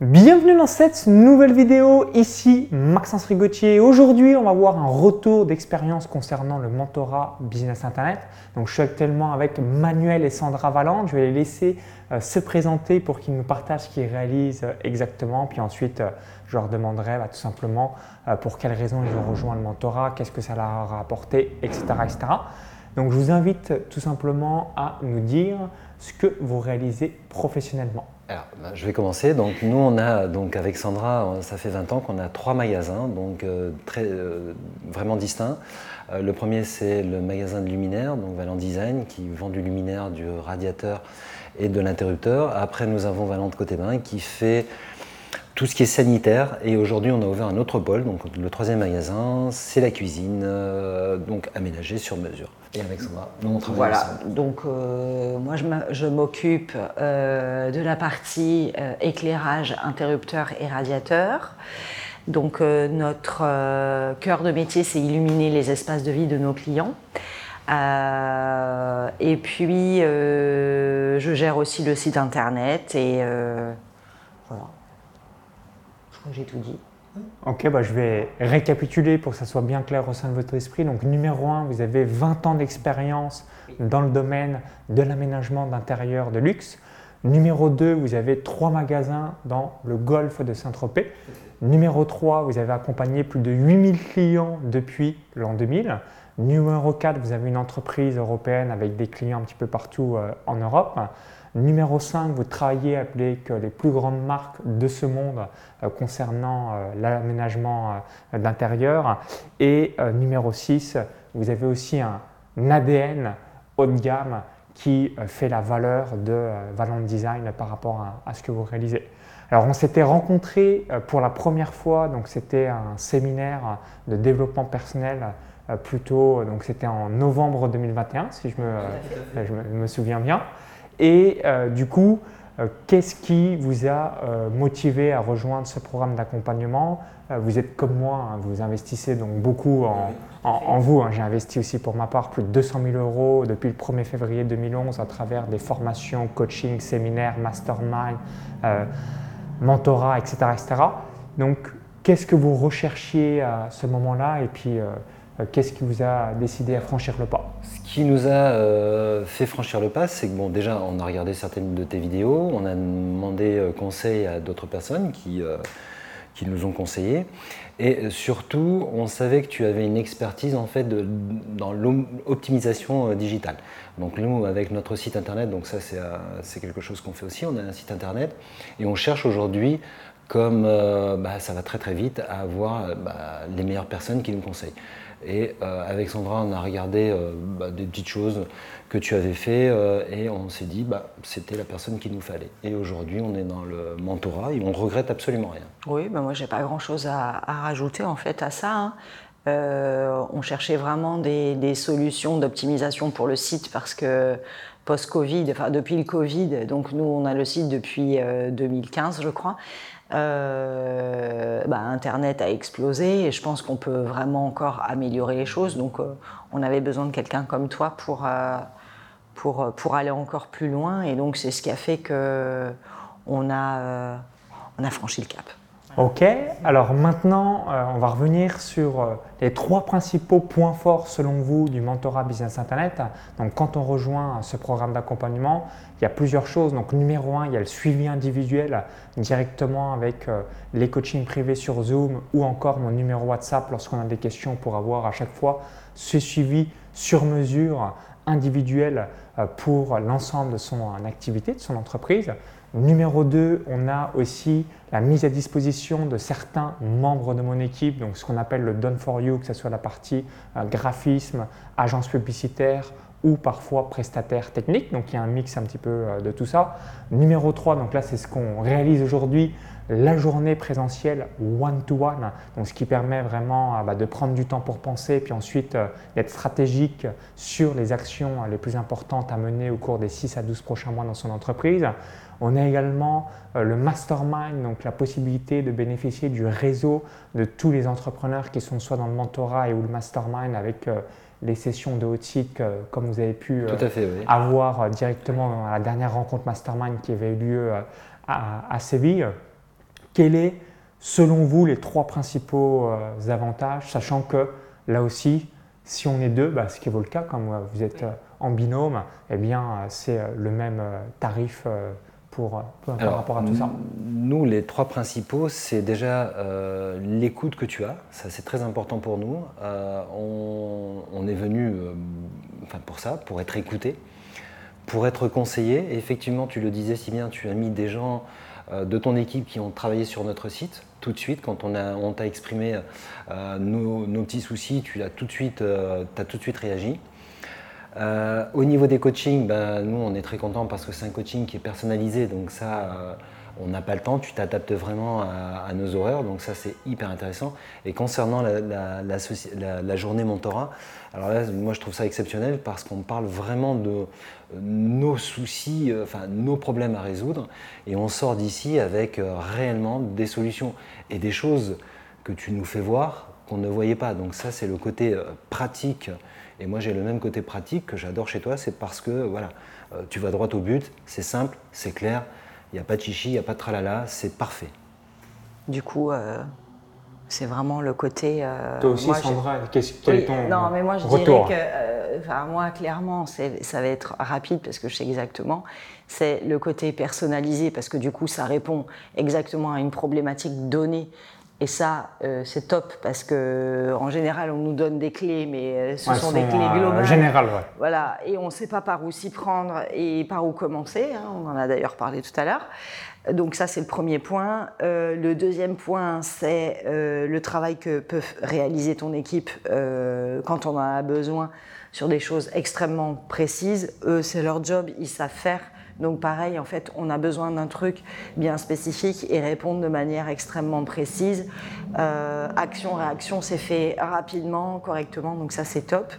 Bienvenue dans cette nouvelle vidéo, ici Maxence Rigotier. Aujourd'hui, on va voir un retour d'expérience concernant le mentorat Business Internet. Donc, je suis actuellement avec Manuel et Sandra Valente. Je vais les laisser euh, se présenter pour qu'ils nous partagent ce qu'ils réalisent euh, exactement. Puis ensuite, euh, je leur demanderai bah, tout simplement pour quelles raisons ils ont rejoint le mentorat, qu'est-ce que ça leur a apporté, etc., etc. Donc, je vous invite tout simplement à nous dire ce que vous réalisez professionnellement. Alors, ben, je vais commencer. Donc, nous, on a, donc, avec Sandra, ça fait 20 ans qu'on a trois magasins, donc euh, euh, vraiment distincts. Euh, le premier, c'est le magasin de luminaires, donc Valent Design, qui vend du luminaire, du radiateur et de l'interrupteur. Après, nous avons Valent de Côté-Bain, qui fait tout ce qui est sanitaire. Et aujourd'hui, on a ouvert un autre pôle. Donc, le troisième magasin, c'est la cuisine, euh, donc aménagée sur mesure. Et avec Sandra, nous on travaille Voilà. Donc, euh, moi, je m'occupe euh, de la partie éclairage, interrupteur et radiateur. Donc, notre cœur de métier, c'est illuminer les espaces de vie de nos clients. et puis, je gère aussi le site internet et voilà j'ai tout dit. Ok, bah je vais récapituler pour que ça soit bien clair au sein de votre esprit. Donc numéro 1, vous avez 20 ans d'expérience dans le domaine de l'aménagement d'intérieur de luxe. Numéro 2, vous avez trois magasins dans le golfe de Saint-Tropez. Numéro 3, vous avez accompagné plus de 8000 clients depuis l'an 2000. Numéro 4, vous avez une entreprise européenne avec des clients un petit peu partout euh, en Europe. Numéro 5, vous travaillez avec les plus grandes marques de ce monde euh, concernant euh, l'aménagement euh, d'intérieur. Et numéro 6, vous avez aussi un ADN haut de gamme qui fait la valeur de Valent Design par rapport à, ce que vous réalisez. Alors on s'était rencontrés pour la première fois, donc c'était un séminaire de développement personnel plutôt, donc c'était en novembre 2021 si je me souviens bien. Et euh, du coup, euh, qu'est-ce qui vous a euh, motivé à rejoindre ce programme d'accompagnement? Vous êtes comme moi, hein, vous investissez donc beaucoup en, vous. Hein. J'ai investi aussi pour ma part plus de 200 000 euros depuis le 1er février 2011 à travers des formations, coaching, séminaires, mastermind, mentorat, etc., etc. Donc, qu'est-ce que vous recherchiez à ce moment-là? Et puis, qu'est-ce qui vous a décidé à franchir le pas? Ce qui nous a euh, fait franchir le pas, c'est que bon, déjà, on a regardé certaines de tes vidéos, on a demandé euh, conseil à d'autres personnes qui, qui nous ont conseillé. Et surtout, on savait que tu avais une expertise en fait dans l'optimisation digitale. Donc nous, avec notre site internet, donc ça c'est quelque chose qu'on fait aussi, on a un site internet et on cherche aujourd'hui, comme bah, ça va très très vite, à avoir bah, les meilleures personnes qui nous conseillent. Et euh, avec Sandra, on a regardé euh, bah, des petites choses que tu avais fait euh, et on s'est dit bah c'était la personne qu'il nous fallait. Et aujourd'hui, on est dans le mentorat et on regrette absolument rien. Oui, bah moi j'ai pas grand chose à, rajouter en fait à ça. Hein. on cherchait vraiment des, des solutions d'optimisation pour le site parce que post-Covid, enfin depuis le Covid, donc nous on a le site depuis 2015 je crois. Euh, bah, Internet a explosé et je pense qu'on peut vraiment encore améliorer les choses. Donc, euh, on avait besoin de quelqu'un comme toi pour, euh, pour, pour aller encore plus loin. Et donc, c'est ce qui a fait qu'on a, on a franchi le cap. Ok, alors maintenant, euh, on va revenir sur euh, les trois principaux points forts selon vous du mentorat Business Internet. Donc quand on rejoint ce programme d'accompagnement, il y a plusieurs choses. Donc numéro un, il y a le suivi individuel directement avec euh, les coachings privés sur Zoom ou encore mon numéro WhatsApp lorsqu'on a des questions pour avoir à chaque fois ce suivi sur mesure individuel pour l'ensemble de son activité, de son entreprise. Numéro 2, on a aussi la mise à disposition de certains membres de mon équipe, donc ce qu'on appelle le Done for You, que ce soit la partie euh, graphisme, agence publicitaire ou parfois prestataire technique. Donc il y a un mix un petit peu euh, de tout ça. Numéro 3, donc là c'est ce qu'on réalise aujourd'hui, la journée présentielle one-to-one, donc ce qui permet vraiment euh, bah, de prendre du temps pour penser, puis ensuite d'être stratégique sur les actions les plus importantes à mener au cours des 6 à 12 prochains mois dans son entreprise. On a également euh, le mastermind, donc la possibilité de bénéficier du réseau de tous les entrepreneurs qui sont soit dans le mentorat et ou le mastermind avec euh, les sessions de haut site comme vous avez pu euh, avoir directement à la dernière rencontre mastermind qui avait eu lieu à, Séville. Quel est, selon vous, les trois principaux euh, avantages, sachant que là aussi, si on est deux, bah, ce qui est votre cas, comme vous êtes en binôme, eh bien, c'est le même tarif pour, par rapport à tout ça Nous, les trois principaux, c'est déjà l'écoute que tu as, ça c'est très important pour nous. on, est venu enfin, pour ça, pour être écouté pour être conseillé. effectivement, tu le disais si bien, tu as mis des gens euh, de ton équipe qui ont travaillé sur notre site tout de suite. Quand on, on t'a exprimé euh, nos, petits soucis, tu as tout de suite, euh, as tout de suite réagi. Au niveau des coachings, ben, nous on est très contents parce que c'est un coaching qui est personnalisé, donc ça on n'a pas le temps, tu t'adaptes vraiment à, nos horaires, donc ça c'est hyper intéressant. Et concernant la, journée mentorat, alors là moi je trouve ça exceptionnel parce qu'on parle vraiment de euh, nos soucis, euh, enfin nos problèmes à résoudre, et on sort d'ici avec euh, réellement des solutions et des choses que tu nous fais voir qu'on ne voyait pas. Donc ça c'est le côté pratique. Et moi j'ai le même côté pratique que j'adore chez toi, c'est parce que voilà, tu vas droit au but, c'est simple, c'est clair, il n'y a pas de chichi, il n'y a pas de tralala, c'est parfait. Du coup, euh, c'est vraiment le côté. Euh, Toi aussi, Sandra, qu'est-ce quel est ton Non, mais moi, je dirais que, euh, moi, clairement, ça va être rapide parce que je sais exactement. C'est le côté personnalisé parce que du coup, ça répond exactement à une problématique donnée et ça, euh, c'est top parce que en général, on nous donne des clés, mais euh, ce sont des clés euh, globales. générales, Voilà, et on ne sait pas par où s'y prendre et par où commencer. Hein. on en a d'ailleurs parlé tout à l'heure. Donc ça, c'est le premier point. le deuxième point, c'est le travail que peut réaliser ton équipe quand on en a besoin sur des choses extrêmement précises. Eux, c'est leur job, ils savent faire. Donc pareil, en fait, on a besoin d'un truc bien spécifique et répondre de manière extrêmement précise. Euh, action, réaction, c'est fait rapidement, correctement, donc ça c'est top.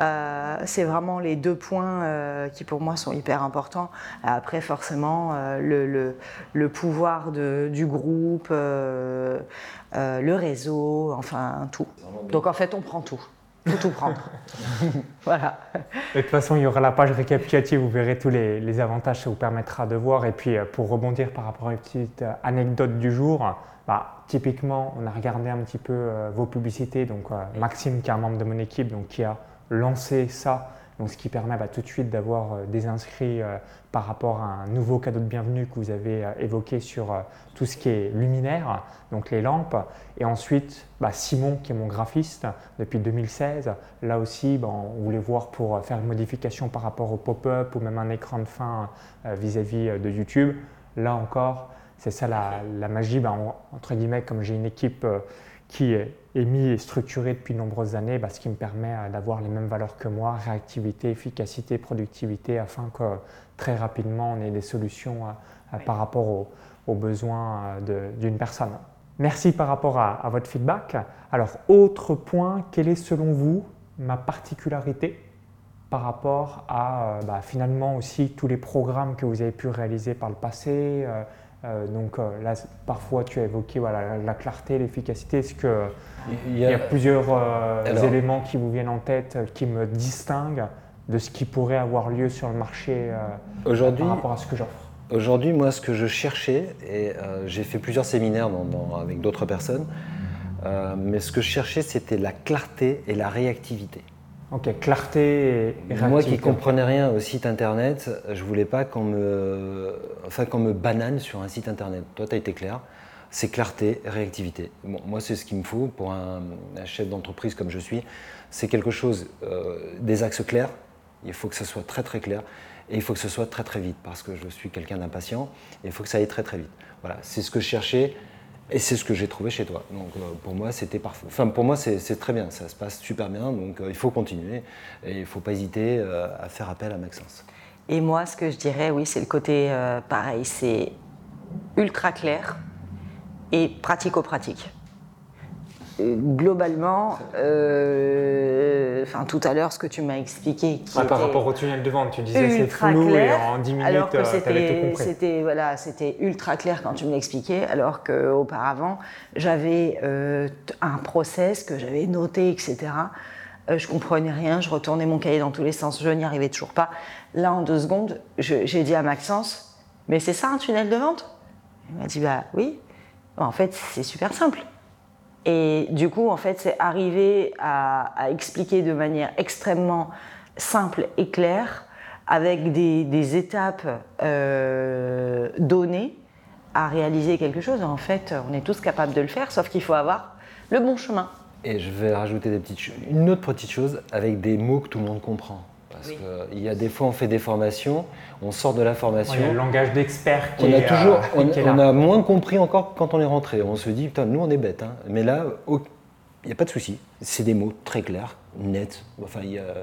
Euh, c'est vraiment les deux points euh, qui pour moi sont hyper importants. Après, forcément, le, pouvoir du groupe, le réseau, enfin tout. Donc en fait, on prend tout faut tout prendre. voilà. De toute façon, il y aura la page récapitulative, vous verrez tous les, avantages, ça vous permettra de voir. Et puis, euh, pour rebondir par rapport à une petite euh, anecdote du jour, bah, typiquement, on a regardé un petit peu euh, vos publicités. Donc, Maxime, qui est un membre de mon équipe, donc, qui a lancé ça donc, ce qui permet bah, tout de suite d'avoir euh, des inscrits euh, par rapport à un nouveau cadeau de bienvenue que vous avez euh, évoqué sur tout ce qui est luminaire, donc les lampes. Et ensuite, bah, Simon, qui est mon graphiste depuis 2016, là aussi, bah, on voulait voir pour faire une modification par rapport au pop-up ou même un écran de fin vis-à-vis de YouTube. Là encore, c'est ça la, magie, entre guillemets, comme j'ai une équipe qui est mis et structuré depuis de nombreuses années, bah, ce qui me permet euh, d'avoir les mêmes valeurs que moi, réactivité, efficacité, productivité, afin que très rapidement on ait des solutions euh, euh, par rapport aux, besoins d'une personne. Merci par rapport à, votre feedback. Alors, autre point, quelle est selon vous ma particularité par rapport à bah, finalement aussi tous les programmes que vous avez pu réaliser par le passé euh, donc euh, là, parfois, tu as évoqué voilà, la, clarté, l'efficacité. Est-ce qu'il y, a plusieurs euh, éléments qui vous viennent en tête qui me distinguent de ce qui pourrait avoir lieu sur le marché par rapport à ce que j'offre Aujourd'hui, moi, ce que je cherchais, et j'ai fait plusieurs séminaires avec d'autres personnes, mais ce que je cherchais, c'était la clarté et la réactivité. Ok, clarté et, Moi qui comprenais rien au site internet, je voulais pas qu'on me, enfin, qu'on me banane sur un site internet. Toi, tu as été clair. C'est clarté, réactivité. moi, c'est ce qu'il me faut pour un, chef d'entreprise comme je suis. C'est quelque chose, euh, des axes clairs. Il faut que ce soit très très clair et il faut que ce soit très très vite parce que je suis quelqu'un d'impatient et il faut que ça aille très très vite. Voilà, c'est ce que je cherchais. Et c'est ce que j'ai trouvé chez toi. Donc euh, pour moi, c'était parfait. Enfin, pour moi, c'est très bien. Ça se passe super bien. Donc euh, il faut continuer. Et il ne faut pas hésiter euh, à faire appel à Maxence. Et moi, ce que je dirais, oui, c'est le côté pareil. C'est ultra clair et pratico-pratique globalement, euh, enfin tout à l'heure, ce que tu m'as expliqué. Qui par rapport au tunnel de vente, tu disais c'est flou et en 10 minutes, alors que euh, c'était, voilà, c'était ultra clair quand tu me l'expliquais, alors qu'auparavant, j'avais euh, un process que j'avais noté, etc. je comprenais rien, je retournais mon cahier dans tous les sens, je n'y arrivais toujours pas. Là, en deux secondes, j'ai dit à Maxence, mais c'est ça un tunnel de vente? Il m'a dit, bah oui. En fait, c'est super simple. Et du coup, en fait, c'est arriver à, expliquer de manière extrêmement simple et claire, avec des, étapes euh, données, à réaliser quelque chose. En fait, on est tous capables de le faire, sauf qu'il faut avoir le bon chemin. Et je vais rajouter une autre petite chose avec des mots que tout le monde comprend. Parce qu'il y a des fois, on fait des formations, on sort de la formation. le langage d'expert qui on a toujours, euh, on, a moins compris encore quand on est rentré. On se dit, putain, nous on est bêtes. Hein. Mais là, il n'y a pas de souci. C'est des mots très clairs, nets. Enfin,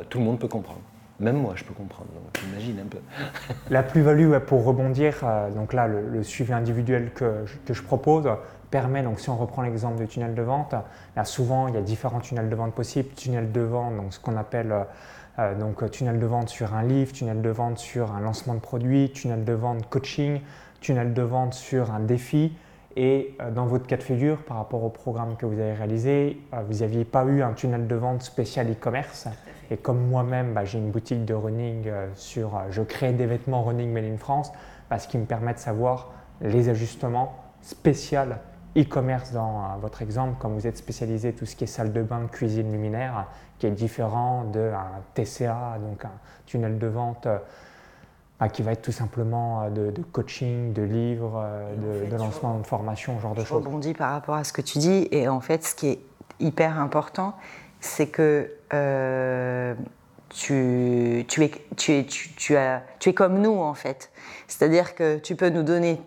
tout le monde peut comprendre. Même moi, je peux comprendre. Donc, imagine un peu. la plus-value, pour rebondir, euh, donc là, le, suivi individuel que, que je propose, permet, donc si on reprend l'exemple de tunnel de vente, là souvent il y a différents tunnels de vente possibles. Tunnel de vente, donc ce qu'on appelle euh, euh, donc tunnel de vente sur un livre, tunnel de vente sur un lancement de produit, tunnel de vente coaching, tunnel de vente sur un défi. Et euh, dans votre cas de figure, par rapport au programme que vous avez réalisé, vous n'aviez pas eu un tunnel de vente spécial e-commerce. Et comme moi-même, bah, j'ai une boutique de running sur, je crée des vêtements running made in France, bah, ce qui me permet de savoir les ajustements spéciaux e-commerce dans euh, votre exemple, comme vous êtes spécialisé tout ce qui est salle de bain, cuisine luminaire, qui est différent d'un TCA, donc un tunnel de vente euh, bah, qui va être tout simplement euh, de, coaching, de livres, de, lancement de formation, genre de choses. Je rebondis par rapport à ce que tu dis, et en fait, ce qui est hyper important, c'est que tu, tu, es, tu, es, tu, as, tu es comme nous, en fait. C'est-à-dire que tu peux nous donner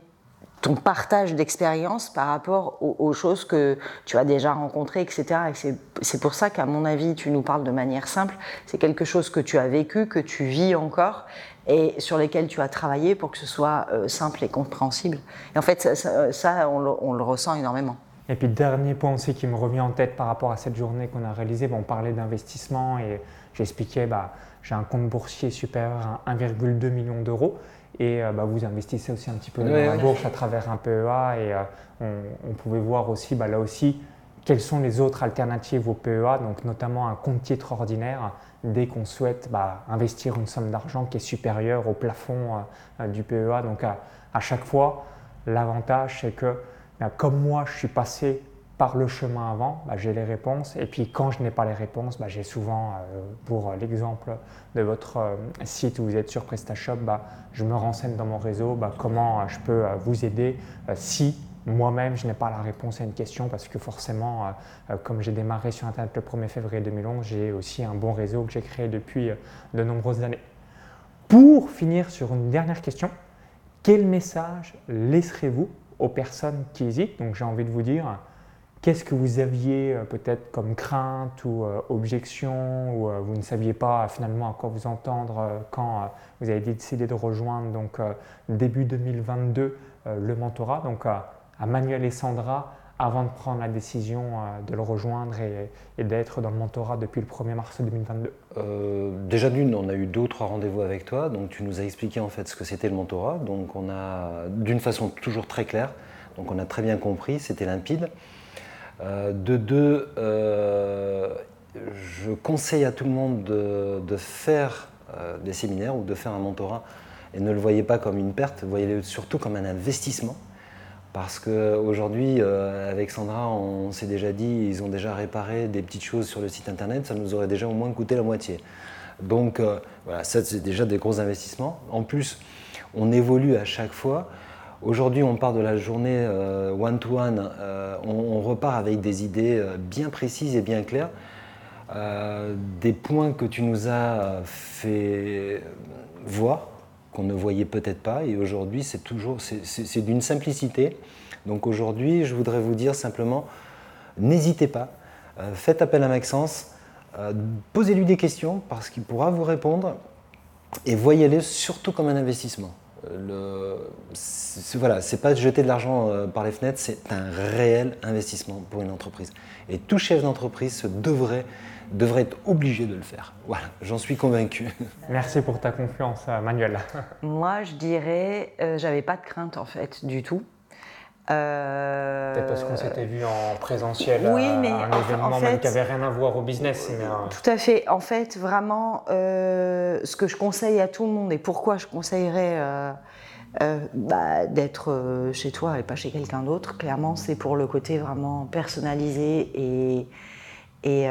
ton partage d'expérience par rapport aux, choses que tu as déjà rencontrées, etc. Et c'est pour ça qu'à mon avis, tu nous parles de manière simple. C'est quelque chose que tu as vécu, que tu vis encore et sur lesquels tu as travaillé pour que ce soit euh, simple et compréhensible. Et en fait, ça, on, le, ressent énormément. Et puis, dernier point aussi qui me revient en tête par rapport à cette journée qu'on a réalisée, on parlait d'investissement et j'expliquais, bah, j'ai un compte boursier supérieur à 1,2 million d'euros. Et euh, bah, vous investissez aussi un petit peu dans la bourse à travers un PEA et euh, on, pouvait voir aussi bah, là aussi quelles sont les autres alternatives au PEA, donc notamment un compte titre ordinaire dès qu'on souhaite bah, investir une somme d'argent qui est supérieure au plafond euh, du PEA. Donc à, à chaque fois, l'avantage c'est que comme moi je suis passé par le chemin avant, bah, j'ai les réponses. Et puis quand je n'ai pas les réponses, bah, j'ai souvent, euh, pour l'exemple de votre euh, site où vous êtes sur PrestaShop, bah, je me renseigne dans mon réseau comment euh, je peux vous aider si moi-même je n'ai pas la réponse à une question parce que forcément, comme j'ai démarré sur Internet le 1er février 2011, j'ai aussi un bon réseau que j'ai créé depuis de nombreuses années. Pour finir sur une dernière question, quel message laisserez-vous aux personnes qui hésitent? Donc j'ai envie de vous dire, Qu'est-ce que vous aviez euh, peut-être comme crainte ou euh, objection ou euh, vous ne saviez pas finalement à quoi vous entendre quand vous avez décidé de rejoindre donc début 2022 le mentorat? Donc à Manuel et Sandra avant de prendre la décision de le rejoindre et, d'être dans le mentorat depuis le 1er mars 2022 Déjà d'une, on a eu d'autres rendez-vous avec toi, donc tu nous as expliqué en fait ce que c'était le mentorat, donc on a d'une façon toujours très claire, donc on a très bien compris, c'était limpide. Euh, de deux, euh, je conseille à tout le monde de, faire euh, des séminaires ou de faire un mentorat et ne le voyez pas comme une perte, voyez-le surtout comme un investissement. Parce qu'aujourd'hui, avec Sandra, on s'est déjà dit, ils ont déjà réparé des petites choses sur le site internet, ça nous aurait déjà au moins coûté la moitié. Donc voilà, ça c'est déjà des gros investissements. En plus, on évolue à chaque fois. Aujourd'hui, on part de la journée one-to-one, euh, euh, on, repart avec des idées euh, bien précises et bien claires. des points que tu nous as fait voir, qu'on ne voyait peut-être pas, et aujourd'hui, c'est toujours, c'est d'une simplicité. Donc aujourd'hui, je voudrais vous dire simplement, n'hésitez pas, faites appel à Maxence, posez-lui des questions parce qu'il pourra vous répondre, et voyez-les surtout comme un investissement le, voilà, c'est pas jeter de l'argent euh, par les fenêtres, c'est un réel investissement pour une entreprise. Et tout chef d'entreprise devrait, devrait être obligé de le faire. Voilà, j'en suis convaincu. Merci pour ta confiance, euh, Manuel. Moi, je dirais, euh, j'avais pas de crainte en fait du tout. Euh... Peut-être parce qu'on s'était vu en présentiel oui, mais un événement même qui n'avait rien à voir au business. Euh, tout à fait. En fait, vraiment, euh, ce que je conseille à tout le monde et pourquoi je conseillerais bah, d'être chez toi et pas chez quelqu'un d'autre. Clairement, c'est pour le côté vraiment personnalisé et, et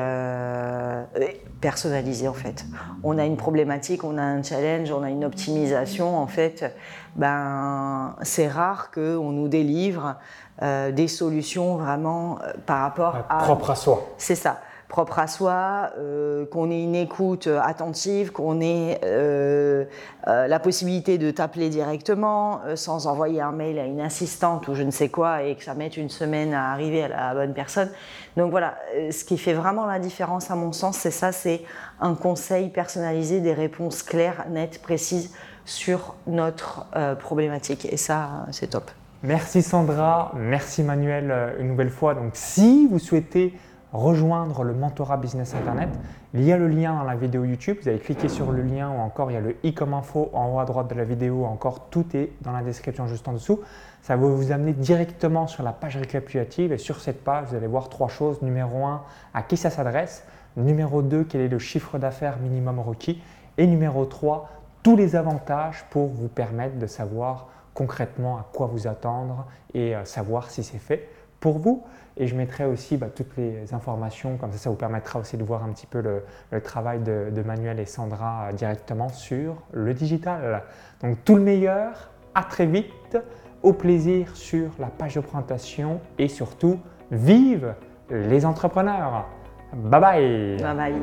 personnalisé en fait. On a une problématique, on a un challenge, on a une optimisation en fait. Ben, c'est rare qu'on nous délivre euh, des solutions vraiment euh, par rapport à... Propre à soi. C'est ça propre à soi, euh, qu'on ait une écoute attentive, qu'on ait la possibilité de t'appeler directement sans envoyer un mail à une assistante ou je ne sais quoi et que ça mette une semaine à arriver à la bonne personne. Donc voilà, ce qui fait vraiment la différence à mon sens, c'est ça, c'est un conseil personnalisé, des réponses claires, nettes, précises sur notre problématique. Et ça, c'est top. Merci Sandra, merci Manuel euh, une nouvelle fois. Donc si vous souhaitez rejoindre le mentorat business internet, il y a le lien dans la vidéo YouTube, vous avez cliqué sur le lien ou encore il y a le i comme info en haut à droite de la vidéo, encore tout est dans la description juste en dessous. Ça va vous amener directement sur la page récapitulative et sur cette page, vous allez voir trois choses. Numéro 1, à qui ça s'adresse. Numéro 2, quel est le chiffre d'affaires minimum requis. Et numéro 3, tous les avantages pour vous permettre de savoir concrètement à quoi vous attendre et euh, savoir si c'est fait pour vous. Et je mettrai aussi bah, toutes les informations, comme ça, ça vous permettra aussi de voir un petit peu le, travail de, Manuel et Sandra euh, directement sur le digital. Donc tout le meilleur, à très vite, au plaisir sur la page de présentation et surtout, vive les entrepreneurs. Bye bye. Bye bye.